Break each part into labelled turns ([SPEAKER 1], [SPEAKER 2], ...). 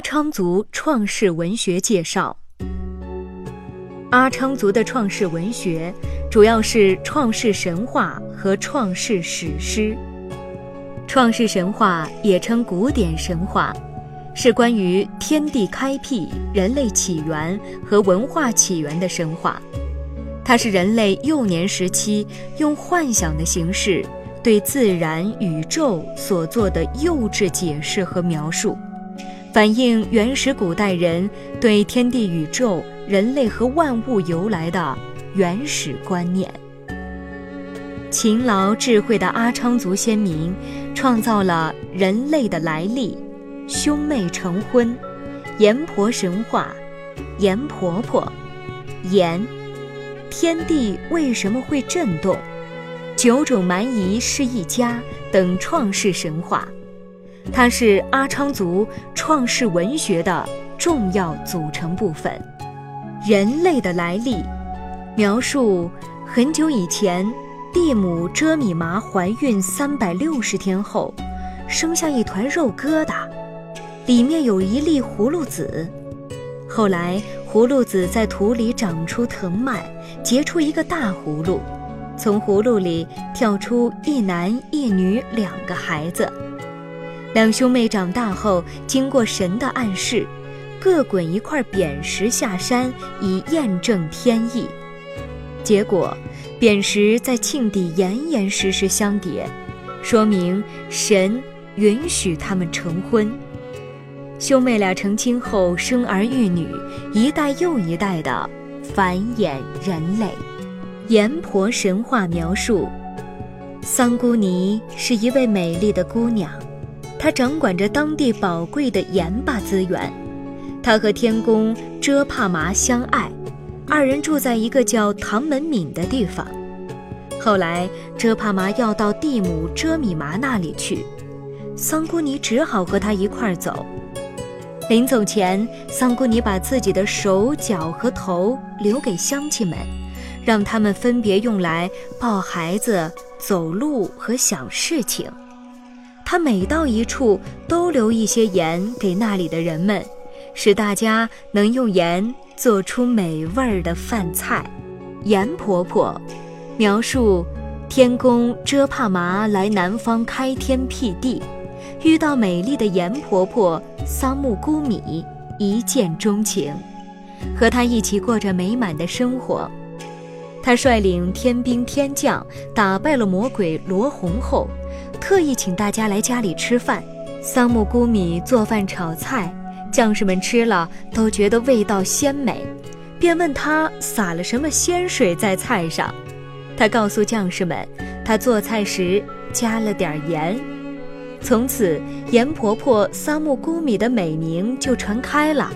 [SPEAKER 1] 阿昌族创世文学介绍。阿昌族的创世文学主要是创世神话和创世史诗。创世神话也称古典神话，是关于天地开辟、人类起源和文化起源的神话。它是人类幼年时期用幻想的形式对自然宇宙所做的幼稚解释和描述。反映原始古代人对天地宇宙、人类和万物由来的原始观念。勤劳智慧的阿昌族先民创造了人类的来历、兄妹成婚、阎婆神话、阎婆婆、阎、天地为什么会震动、九种蛮夷是一家等创世神话。它是阿昌族创世文学的重要组成部分。人类的来历，描述很久以前，地母遮米麻怀孕三百六十天后，生下一团肉疙瘩，里面有一粒葫芦籽。后来，葫芦籽在土里长出藤蔓，结出一个大葫芦，从葫芦里跳出一男一女两个孩子。两兄妹长大后，经过神的暗示，各滚一块扁石下山，以验证天意。结果，扁石在庆地严严实实相叠，说明神允许他们成婚。兄妹俩成亲后，生儿育女，一代又一代的繁衍人类。阎婆神话描述，桑姑尼是一位美丽的姑娘。他掌管着当地宝贵的盐巴资源，他和天公遮帕麻相爱，二人住在一个叫唐门敏的地方。后来遮帕麻要到地母遮米麻那里去，桑姑尼只好和他一块儿走。临走前，桑姑尼把自己的手脚和头留给乡亲们，让他们分别用来抱孩子、走路和想事情。他每到一处都留一些盐给那里的人们，使大家能用盐做出美味儿的饭菜。盐婆婆描述天宫遮帕麻来南方开天辟地，遇到美丽的盐婆婆桑木姑米，一见钟情，和她一起过着美满的生活。他率领天兵天将打败了魔鬼罗红后。特意请大家来家里吃饭，桑木姑米做饭炒菜，将士们吃了都觉得味道鲜美，便问他撒了什么鲜水在菜上。他告诉将士们，他做菜时加了点盐。从此，盐婆婆桑木姑米的美名就传开了，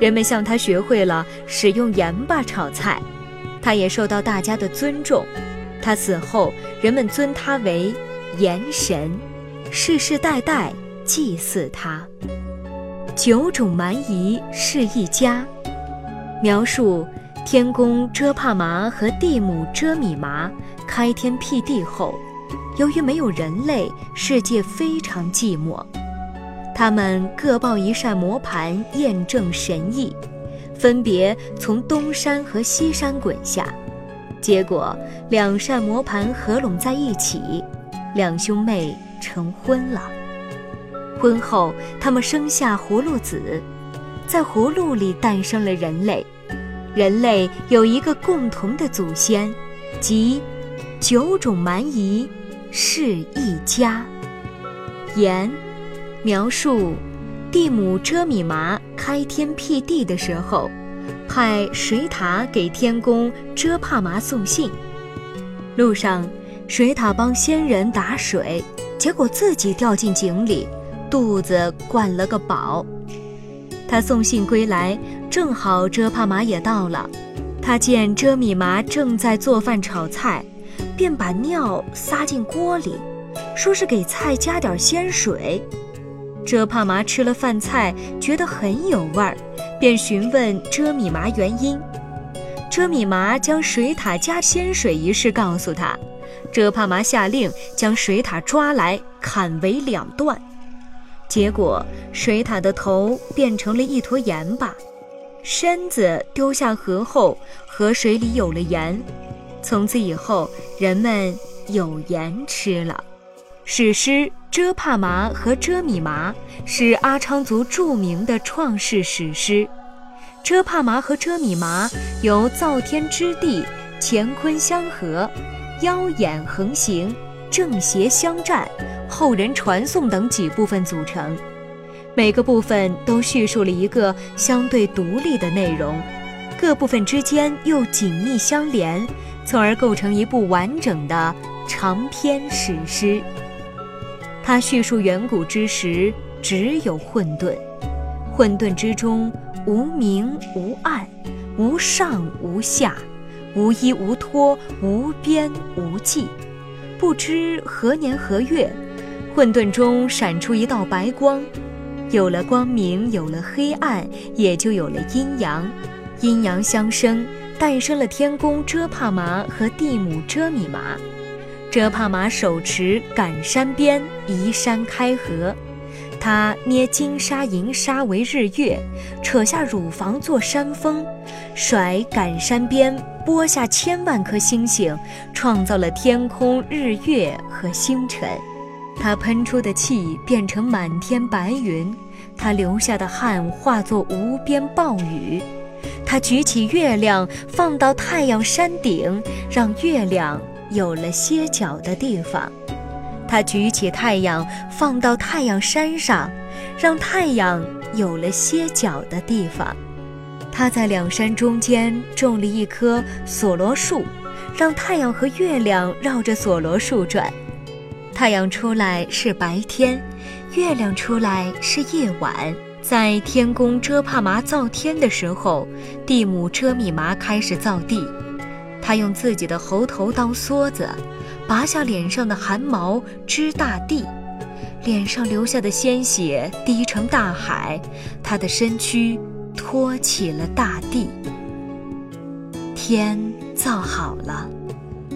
[SPEAKER 1] 人们向她学会了使用盐巴炒菜，她也受到大家的尊重。她死后，人们尊她为。盐神，世世代代祭祀他。九种蛮夷是一家，描述天公遮帕麻和地母遮米麻开天辟地后，由于没有人类，世界非常寂寞。他们各抱一扇磨盘验证神意，分别从东山和西山滚下，结果两扇磨盘合拢在一起。两兄妹成婚了。婚后，他们生下葫芦子，在葫芦里诞生了人类。人类有一个共同的祖先，即九种蛮夷是一家。言描述地母遮米麻开天辟地的时候，派水獭给天公遮帕麻送信，路上。水獭帮仙人打水，结果自己掉进井里，肚子灌了个饱。他送信归来，正好遮帕玛也到了。他见遮米麻正在做饭炒菜，便把尿撒进锅里，说是给菜加点鲜水。遮帕麻吃了饭菜，觉得很有味儿，便询问遮米麻原因。遮米麻将水獭加鲜水一事告诉他，遮帕麻下令将水獭抓来砍为两段，结果水獭的头变成了一坨盐巴，身子丢下河后，河水里有了盐，从此以后人们有盐吃了。史诗《遮帕麻和遮米麻》是阿昌族著名的创世史诗。遮帕麻和遮米麻由造天之地、乾坤相合、妖眼横行、正邪相战、后人传颂等几部分组成，每个部分都叙述了一个相对独立的内容，各部分之间又紧密相连，从而构成一部完整的长篇史诗。它叙述远古之时只有混沌，混沌之中。无明无暗，无上无下，无依无托，无边无际，不知何年何月，混沌中闪出一道白光，有了光明，有了黑暗，也就有了阴阳，阴阳相生，诞生了天宫遮帕麻和地母遮米麻。遮帕麻手持赶山鞭，移山开河。他捏金沙银沙为日月，扯下乳房做山峰，甩赶山鞭拨下千万颗星星，创造了天空日月和星辰。他喷出的气变成满天白云，他流下的汗化作无边暴雨。他举起月亮放到太阳山顶，让月亮有了歇脚的地方。他举起太阳，放到太阳山上，让太阳有了歇脚的地方。他在两山中间种了一棵索罗树，让太阳和月亮绕着索罗树转。太阳出来是白天，月亮出来是夜晚。在天宫遮帕麻造天的时候，地母遮米麻开始造地。他用自己的喉头当梭子。拔下脸上的汗毛，织大地，脸上流下的鲜血滴成大海，他的身躯托起了大地。天造好了，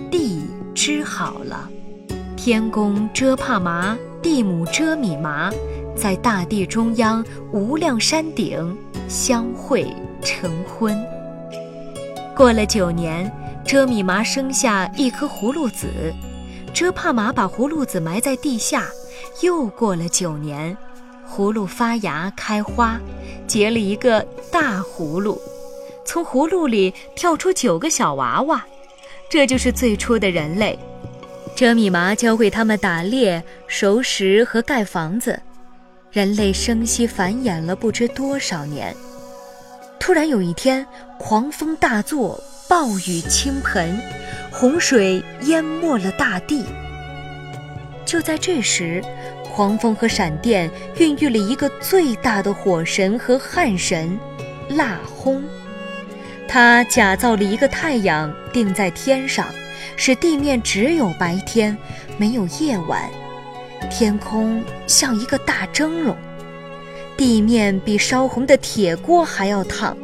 [SPEAKER 1] 地织好了，天公遮帕麻，地母遮米麻，在大地中央无量山顶相会成婚。过了九年。遮米麻生下一颗葫芦籽，遮帕麻把葫芦籽埋在地下。又过了九年，葫芦发芽开花，结了一个大葫芦，从葫芦里跳出九个小娃娃，这就是最初的人类。遮米麻教会他们打猎、熟食和盖房子，人类生息繁衍了不知多少年。突然有一天，狂风大作。暴雨倾盆，洪水淹没了大地。就在这时，狂风和闪电孕育了一个最大的火神和旱神——腊轰。他假造了一个太阳，定在天上，使地面只有白天，没有夜晚。天空像一个大蒸笼，地面比烧红的铁锅还要烫。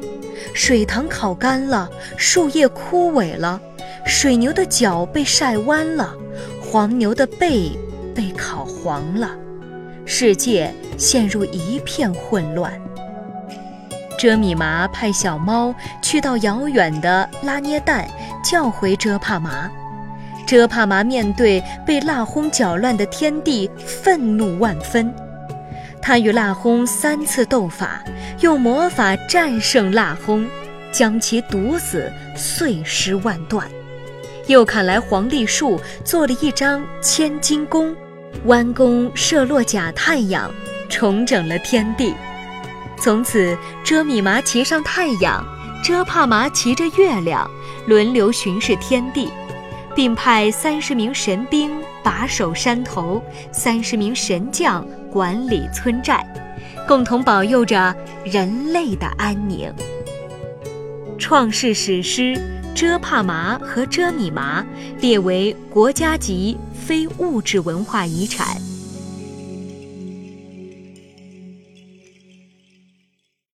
[SPEAKER 1] 水塘烤干了，树叶枯萎了，水牛的脚被晒弯了，黄牛的背被烤黄了，世界陷入一片混乱。遮米麻派小猫去到遥远的拉捏蛋，叫回遮帕麻。遮帕麻面对被蜡轰搅乱的天地，愤怒万分。他与蜡轰三次斗法，用魔法战胜蜡轰，将其毒死，碎尸万段。又砍来黄栗树，做了一张千金弓，弯弓射落假太阳，重整了天地。从此，遮米麻骑上太阳，遮帕麻骑着月亮，轮流巡视天地，并派三十名神兵把守山头，三十名神将。管理村寨，共同保佑着人类的安宁。创世史诗《遮帕麻》和《遮米麻》列为国家级非物质文化遗产。